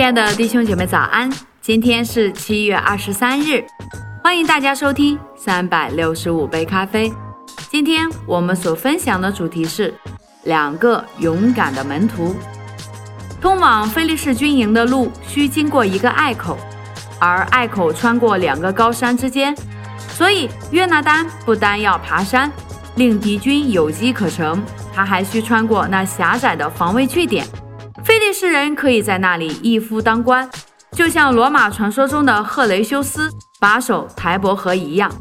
亲爱的弟兄姐妹，早安！今天是七月二十三日，欢迎大家收听三百六十五杯咖啡。今天我们所分享的主题是两个勇敢的门徒。通往菲利士军营的路需经过一个隘口，而隘口穿过两个高山之间，所以约拿丹不单要爬山，令敌军有机可乘，他还需穿过那狭窄的防卫据点。菲利士人可以在那里一夫当关，就像罗马传说中的赫雷修斯把守台伯河一样。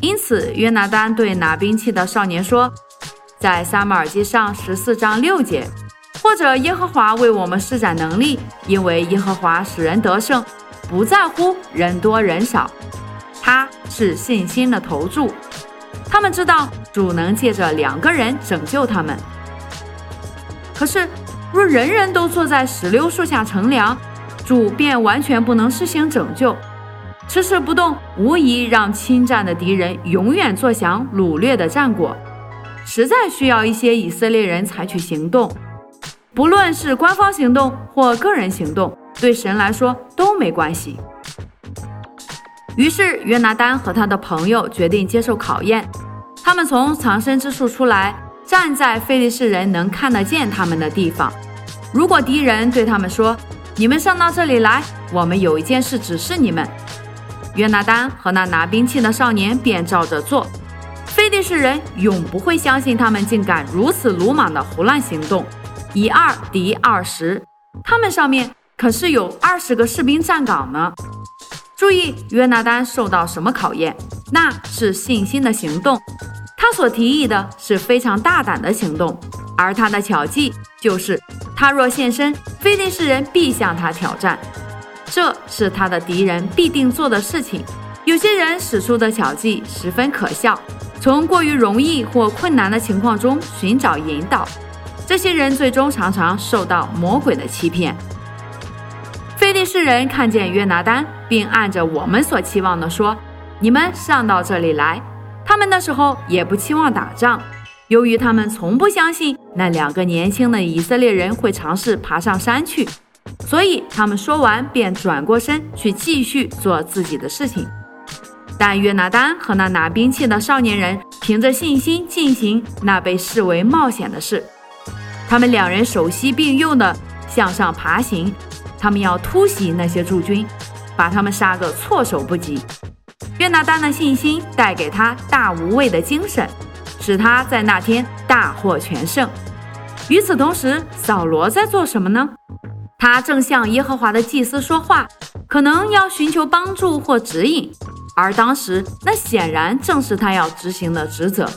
因此，约拿丹对拿兵器的少年说：“在撒母耳记上十四章六节，或者耶和华为我们施展能力，因为耶和华使人得胜，不在乎人多人少。他是信心的投注。他们知道主能借着两个人拯救他们。可是。”若人人都坐在石榴树下乘凉，主便完全不能施行拯救。迟迟不动，无疑让侵占的敌人永远坐享掳掠的战果。实在需要一些以色列人采取行动，不论是官方行动或个人行动，对神来说都没关系。于是约拿丹和他的朋友决定接受考验。他们从藏身之处出来。站在菲利士人能看得见他们的地方。如果敌人对他们说：“你们上到这里来，我们有一件事指示你们。”约拿丹和那拿兵器的少年便照着做。菲利士人永不会相信他们竟敢如此鲁莽的胡乱行动，以二敌二十，他们上面可是有二十个士兵站岗呢。注意，约拿丹受到什么考验？那是信心的行动。他所提议的是非常大胆的行动，而他的巧计就是，他若现身，菲利士人必向他挑战，这是他的敌人必定做的事情。有些人使出的巧计十分可笑，从过于容易或困难的情况中寻找引导，这些人最终常常受到魔鬼的欺骗。菲利士人看见约拿丹，并按着我们所期望的说：“你们上到这里来。”他们那时候也不期望打仗，由于他们从不相信那两个年轻的以色列人会尝试爬上山去，所以他们说完便转过身去继续做自己的事情。但约拿丹和那拿兵器的少年人凭着信心进行那被视为冒险的事，他们两人手膝并用的向上爬行，他们要突袭那些驻军，把他们杀个措手不及。约拿丹的信心带给他大无畏的精神，使他在那天大获全胜。与此同时，扫罗在做什么呢？他正向耶和华的祭司说话，可能要寻求帮助或指引。而当时，那显然正是他要执行的职责。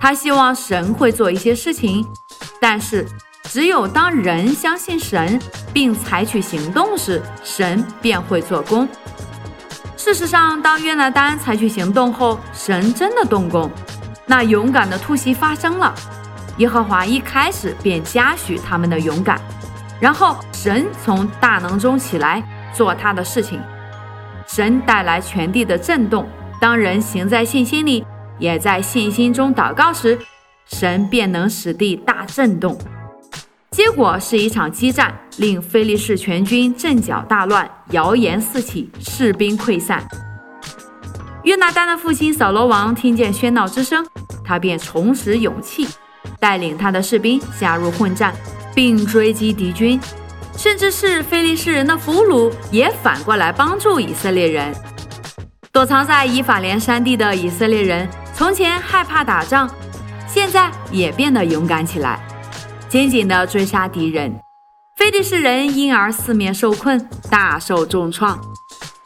他希望神会做一些事情，但是只有当人相信神并采取行动时，神便会做工。事实上，当约拿丹采取行动后，神真的动工，那勇敢的突袭发生了。耶和华一开始便嘉许他们的勇敢，然后神从大能中起来做他的事情。神带来全地的震动。当人行在信心里，也在信心中祷告时，神便能使地大震动。结果是一场激战，令菲利士全军阵脚大乱，谣言四起，士兵溃散。约拿丹的父亲扫罗王听见喧闹之声，他便重拾勇气，带领他的士兵加入混战，并追击敌军，甚至是菲利士人的俘虏也反过来帮助以色列人。躲藏在以法莲山地的以色列人，从前害怕打仗，现在也变得勇敢起来。紧紧地追杀敌人，非利士人因而四面受困，大受重创。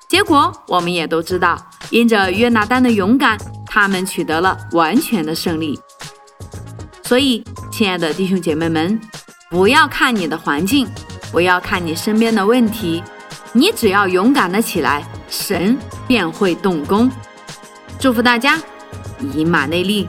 结果我们也都知道，因着约拿丹的勇敢，他们取得了完全的胜利。所以，亲爱的弟兄姐妹们，不要看你的环境，不要看你身边的问题，你只要勇敢的起来，神便会动工。祝福大家，以马内利。